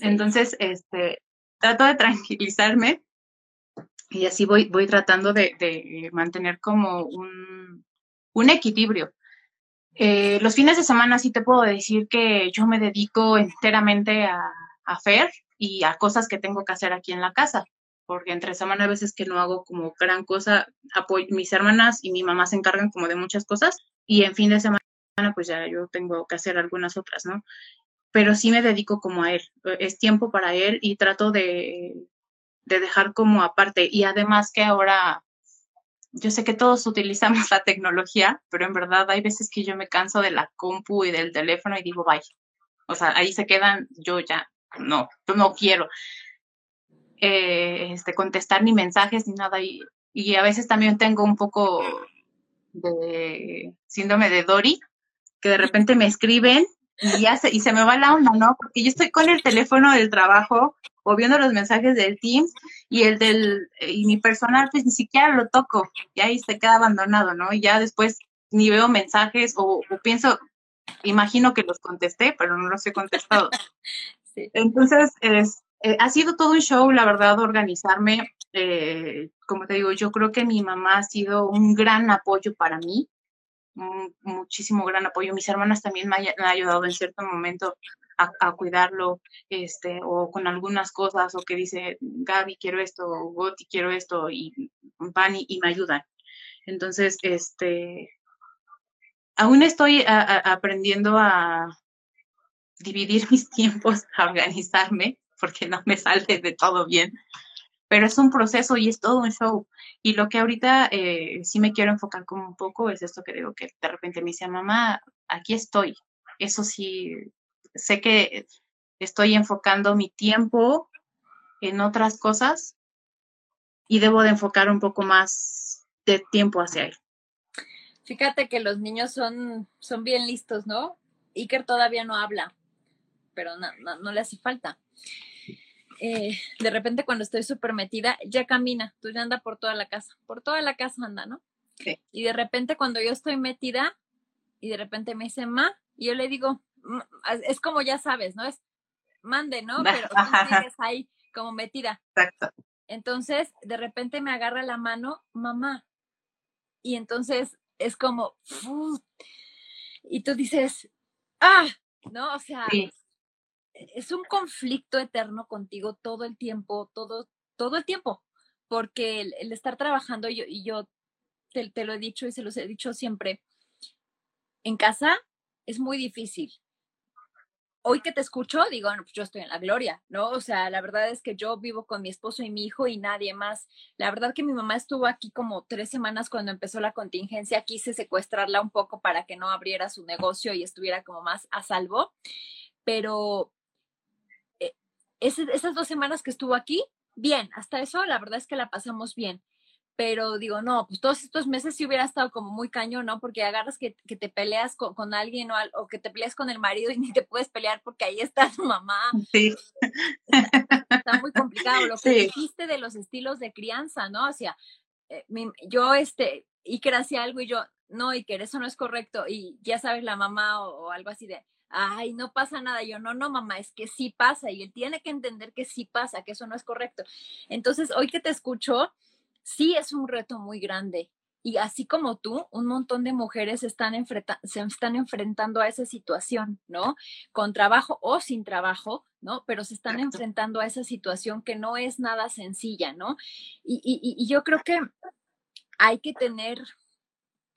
Entonces, este, trato de tranquilizarme y así voy, voy tratando de, mantener como un, equilibrio. Eh, los fines de semana sí te puedo decir que yo me dedico enteramente a, a Fer y a cosas que tengo que hacer aquí en la casa, porque entre semana a veces que no hago como gran cosa, apoyo, mis hermanas y mi mamá se encargan como de muchas cosas y en fin de semana pues ya yo tengo que hacer algunas otras, ¿no? Pero sí me dedico como a él. Es tiempo para él y trato de, dejar como aparte. Y además que ahora, yo sé que todos utilizamos la tecnología, pero en verdad hay veces que yo me canso de la compu y del teléfono y digo, bye. O sea, ahí se quedan, yo ya, no, yo no quiero eh, este, contestar ni mensajes ni nada. Y, y a veces también tengo un poco de síndrome de Dory, que de repente me escriben y ya se, y se me va la onda, ¿no? Porque yo estoy con el teléfono del trabajo o viendo los mensajes del Teams y el del, y mi personal pues ni siquiera lo toco y ahí se queda abandonado, ¿no? Y ya después ni veo mensajes o, pienso, imagino que los contesté, pero no los he contestado. Entonces, es, eh, ha sido todo un show, la verdad, organizarme. Eh, como te digo, yo creo que mi mamá ha sido un gran apoyo para mí, muchísimo gran apoyo. Mis hermanas también me, han ayudado en cierto momento a, cuidarlo, este, o con algunas cosas, o que dice, Gaby, quiero esto, o Goti, quiero esto, y van y, me ayudan. Entonces, este, aún estoy aprendiendo a dividir mis tiempos, a organizarme, porque no me sale de todo bien, pero es un proceso y es todo un show. Y lo que ahorita eh, sí me quiero enfocar como un poco es esto que digo, que de repente me dice, mamá, aquí estoy. Eso sí, sé que estoy enfocando mi tiempo en otras cosas y debo de enfocar un poco más de tiempo hacia él. Fíjate que los niños son, son bien listos, ¿no? Iker todavía no habla, pero no, no, le hace falta. Eh, de repente cuando estoy súper metida, ya camina, tú ya anda por toda la casa, por toda la casa anda, ¿no? Sí. Y de repente cuando yo estoy metida y de repente me dice, ma, y yo le digo, es como ya sabes, ¿no? Es mande, ¿no? Pero tú sigues ahí como metida. Exacto. Entonces, de repente me agarra la mano, mamá. Y entonces es como, y tú dices, ah, ¿no? O sea, es un conflicto eterno contigo todo el tiempo, todo, todo el tiempo, porque el, estar trabajando, y yo, y yo te, te, lo he dicho y se los he dicho siempre, en casa es muy difícil hoy que te escucho, digo, pues yo estoy en la gloria, ¿no? O sea, la verdad es que yo vivo con mi esposo y mi hijo y nadie más. La verdad que mi mamá estuvo aquí como tres semanas cuando empezó la contingencia, quise secuestrarla un poco para que no abriera su negocio y estuviera como más a salvo, pero esas dos semanas que estuvo aquí, bien, hasta eso la verdad es que la pasamos bien pero digo, no, pues todos estos meses sí hubiera estado como muy cañón, ¿no? Porque agarras que, que te peleas con, con alguien o, o, que te peleas con el marido y ni te puedes pelear porque ahí está tu mamá. Sí. Está, muy complicado. Lo que dijiste de los estilos de crianza, ¿no? O sea, eh, yo, este, Iker hacía algo y yo, no, Iker, eso no es correcto. Y ya sabes, la mamá o, o algo así de, ay, no pasa nada. Yo, no, no, mamá, es que sí pasa y él tiene que entender que sí pasa, que eso no es correcto. Entonces, hoy que te escucho, sí es un reto muy grande. Y así como tú, un montón de mujeres están se están enfrentando a esa situación, ¿no? Con trabajo o sin trabajo, ¿no? Pero se están enfrentando a esa situación que no es nada sencilla, ¿no? Y, y yo creo que hay que tener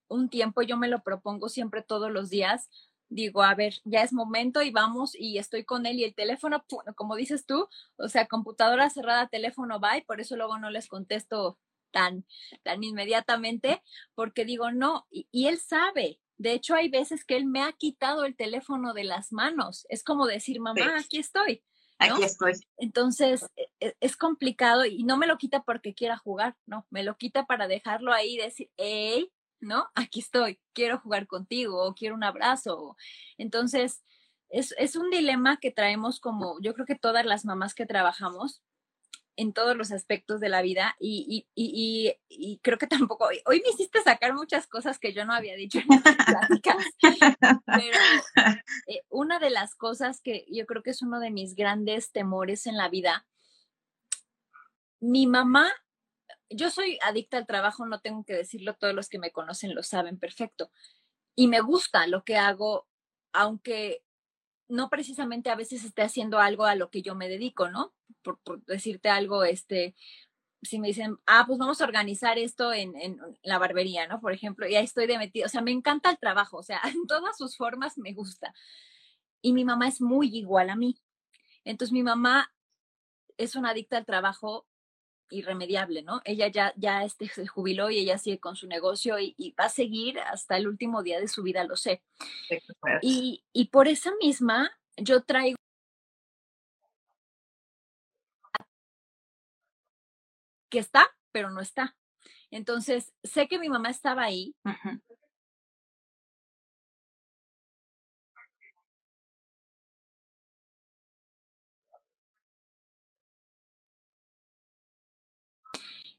un tiempo, yo me lo propongo siempre todos los días, digo, a ver, ya es momento y vamos y estoy con él y el teléfono, como dices tú, o sea, computadora cerrada, teléfono va y por eso luego no les contesto tan, tan inmediatamente, porque digo, no, y, él sabe. De hecho, hay veces que él me ha quitado el teléfono de las manos. Es como decir, mamá, aquí estoy. Aquí estoy. Entonces, e, e, es, complicado y no me lo quita porque quiera jugar, no, me lo quita para dejarlo ahí y decir, hey, ¿no? Aquí estoy, quiero jugar contigo o quiero un abrazo. Entonces, es, es un dilema que traemos como, yo creo que todas las mamás que trabajamos, en todos los aspectos de la vida y, y, y, creo que tampoco, hoy me hiciste sacar muchas cosas que yo no había dicho en pláticas, pero eh, una de las cosas que yo creo que es uno de mis grandes temores en la vida, mi mamá, yo soy adicta al trabajo, no tengo que decirlo, todos los que me conocen lo saben perfecto, y me gusta lo que hago, aunque no precisamente a veces esté haciendo algo a lo que yo me dedico, ¿no? Por, decirte algo, este, si me dicen, ah, pues vamos a organizar esto en, en, la barbería, ¿no? Por ejemplo, y ahí estoy de metido, o sea, me encanta el trabajo, o sea, en todas sus formas me gusta. Y mi mamá es muy igual a mí. Entonces, mi mamá es una adicta al trabajo irremediable, ¿no? Ella ya, ya este, se jubiló y ella sigue con su negocio y, va a seguir hasta el último día de su vida, lo sé. Y, y por esa misma, yo traigo que está, pero no está. Entonces, sé que mi mamá estaba ahí,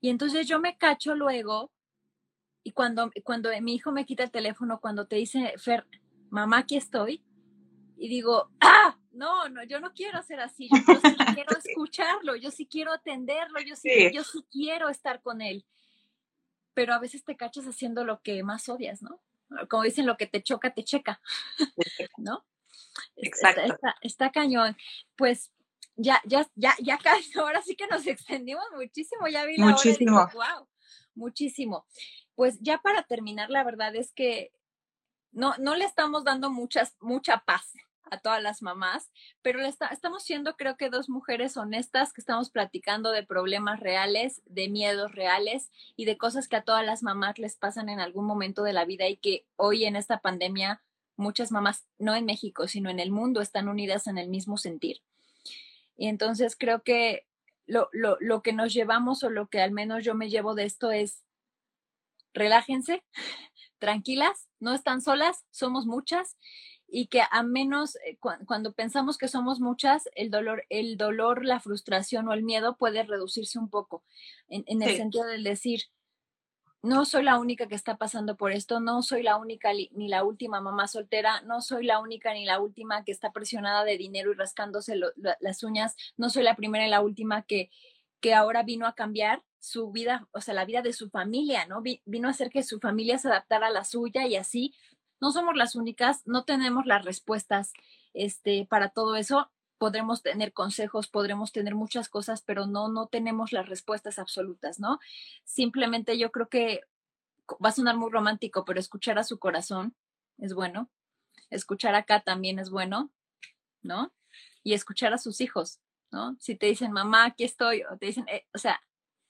Y entonces yo me cacho luego y cuando, cuando mi hijo me quita el teléfono, cuando te dice, Fer, mamá, aquí estoy, y digo, ah, no, no, yo no quiero ser así, yo, sí quiero escucharlo, yo sí quiero atenderlo, yo sí, yo sí quiero estar con él. Pero a veces te cachas haciendo lo que más odias, ¿no? Como dicen, lo que te choca, te checa, ¿no? Exacto. Está, está, cañón. Pues ya, ya, ya, ya casi, ahora sí que nos extendimos muchísimo, ya vi la muchísimo. hora wow, muchísimo. Pues ya para terminar, la verdad es que no, no le estamos dando muchas, mucha paz a todas las mamás, pero estamos siendo creo que dos mujeres honestas que estamos platicando de problemas reales, de miedos reales y de cosas que a todas las mamás les pasan en algún momento de la vida y que hoy en esta pandemia muchas mamás, no en México, sino en el mundo, están unidas en el mismo sentir. Y entonces creo que lo, lo, lo que nos llevamos o lo que al menos yo me llevo de esto es relájense, tranquilas, no están solas, somos muchas y que a menos eh, cuando pensamos que somos muchas, el dolor, el dolor, la frustración o el miedo puede reducirse un poco en, el sentido de decir, no soy la única que está pasando por esto, no soy la única ni la última mamá soltera, no soy la única ni la última que está presionada de dinero y rascándose las uñas, no soy la primera y la última que, que ahora vino a cambiar su vida, o sea, la vida de su familia, ¿no? Vino a hacer que su familia se adaptara a la suya y así no somos las únicas, no tenemos las respuestas este, para todo eso. Podremos tener consejos, podremos tener muchas cosas, pero no, no tenemos las respuestas absolutas, ¿no? Simplemente yo creo que va a sonar muy romántico, pero escuchar a su corazón es bueno. Escuchar acá también es bueno, ¿no? Y escuchar a sus hijos, ¿no? Si te dicen, mamá, aquí estoy, o te dicen, eh, o sea,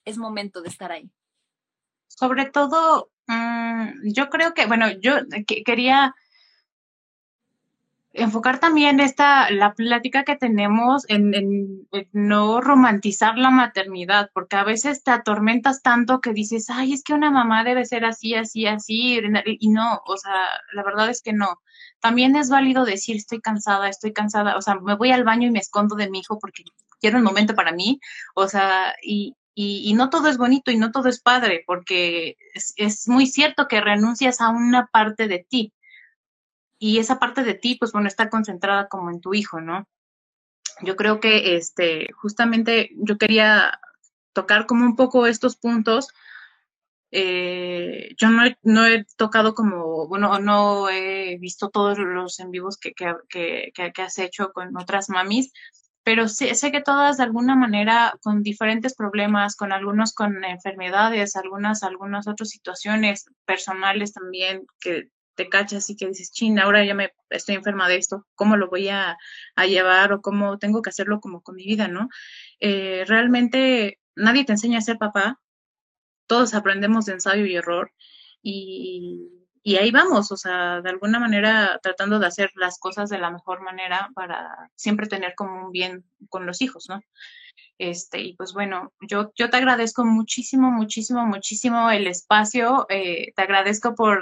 es momento de estar ahí. Sobre todo, mm, yo creo que, bueno, yo quería enfocar también esta, la plática que tenemos en, no romantizar la maternidad, porque a veces te atormentas tanto que dices, ay, es que una mamá debe ser así, así, así, y no, o sea, la verdad es que no. También es válido decir, estoy cansada, estoy cansada, o sea, me voy al baño y me escondo de mi hijo porque quiero un momento para mí, o sea, y, y, no todo es bonito y no todo es padre, porque es, muy cierto que renuncias a una parte de ti. Y esa parte de ti, pues bueno, está concentrada como en tu hijo, ¿no? Yo creo que este, justamente yo quería tocar como un poco estos puntos. Eh, yo no he, no he, tocado como, bueno, no he visto todos los en vivos que, que, que has hecho con otras mamis, pero sé, sé, que todas de alguna manera con diferentes problemas, con algunos con enfermedades, algunas, algunas otras situaciones personales también que te cachas y que dices, chin, ahora ya me estoy enferma de esto, ¿cómo lo voy a, llevar o cómo tengo que hacerlo como con mi vida, ¿no? Eh, realmente nadie te enseña a ser papá, todos aprendemos de ensayo y error y y ahí vamos, o sea, de alguna manera tratando de hacer las cosas de la mejor manera para siempre tener como un bien con los hijos, ¿no? Este, y pues bueno, yo, yo te agradezco muchísimo, muchísimo, muchísimo el espacio, eh, te agradezco por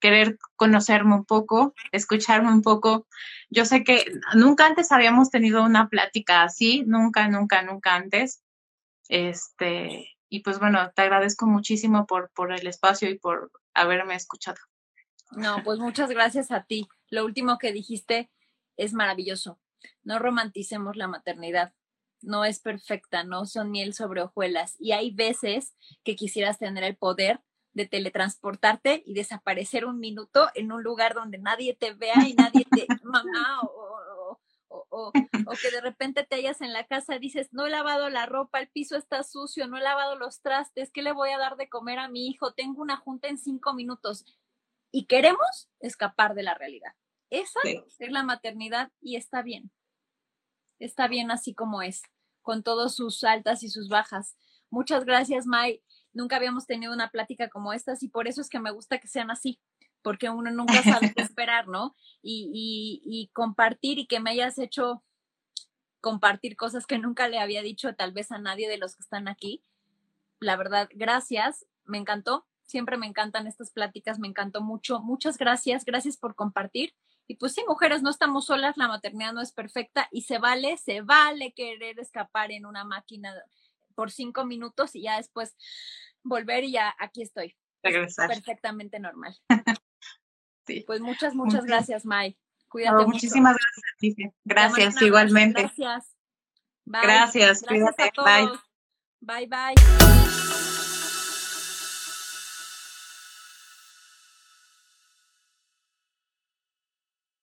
querer conocerme un poco, escucharme un poco. Yo sé que nunca antes habíamos tenido una plática así, nunca, nunca, nunca antes. Este, y pues bueno, te agradezco muchísimo por, por el espacio y por haberme escuchado. No, pues muchas gracias a ti. Lo último que dijiste es maravilloso. No romanticemos la maternidad. No es perfecta, no son miel sobre hojuelas. Y hay veces que quisieras tener el poder de teletransportarte y desaparecer un minuto en un lugar donde nadie te vea y nadie te, mamá, o, o, que de repente te hallas en la casa y dices, no he lavado la ropa, el piso está sucio, no he lavado los trastes, ¿qué le voy a dar de comer a mi hijo? Tengo una junta en cinco minutos y queremos escapar de la realidad. Esa es la maternidad y está bien. Está bien así como es, con todas sus altas y sus bajas. Muchas gracias, Mai. Nunca habíamos tenido una plática como esta y por eso es que me gusta que sean así, porque uno nunca sabe qué esperar, ¿no? Y, y compartir y que me hayas hecho compartir cosas que nunca le había dicho tal vez a nadie de los que están aquí. La verdad, gracias, me encantó Siempre me encantan estas pláticas, me encantó mucho. Muchas gracias, gracias por compartir. Y pues sí, mujeres, no estamos solas, la maternidad no es perfecta y se vale, se vale querer escapar en una máquina por cinco minutos y ya después volver y ya aquí estoy. Regresar. Perfectamente normal. Pues muchas, muchas gracias, May. Cuídate. Muchísimas gracias, Tiffy. Gracias, igualmente. Gracias. Bye. Gracias, cuídate. Bye. Bye, bye.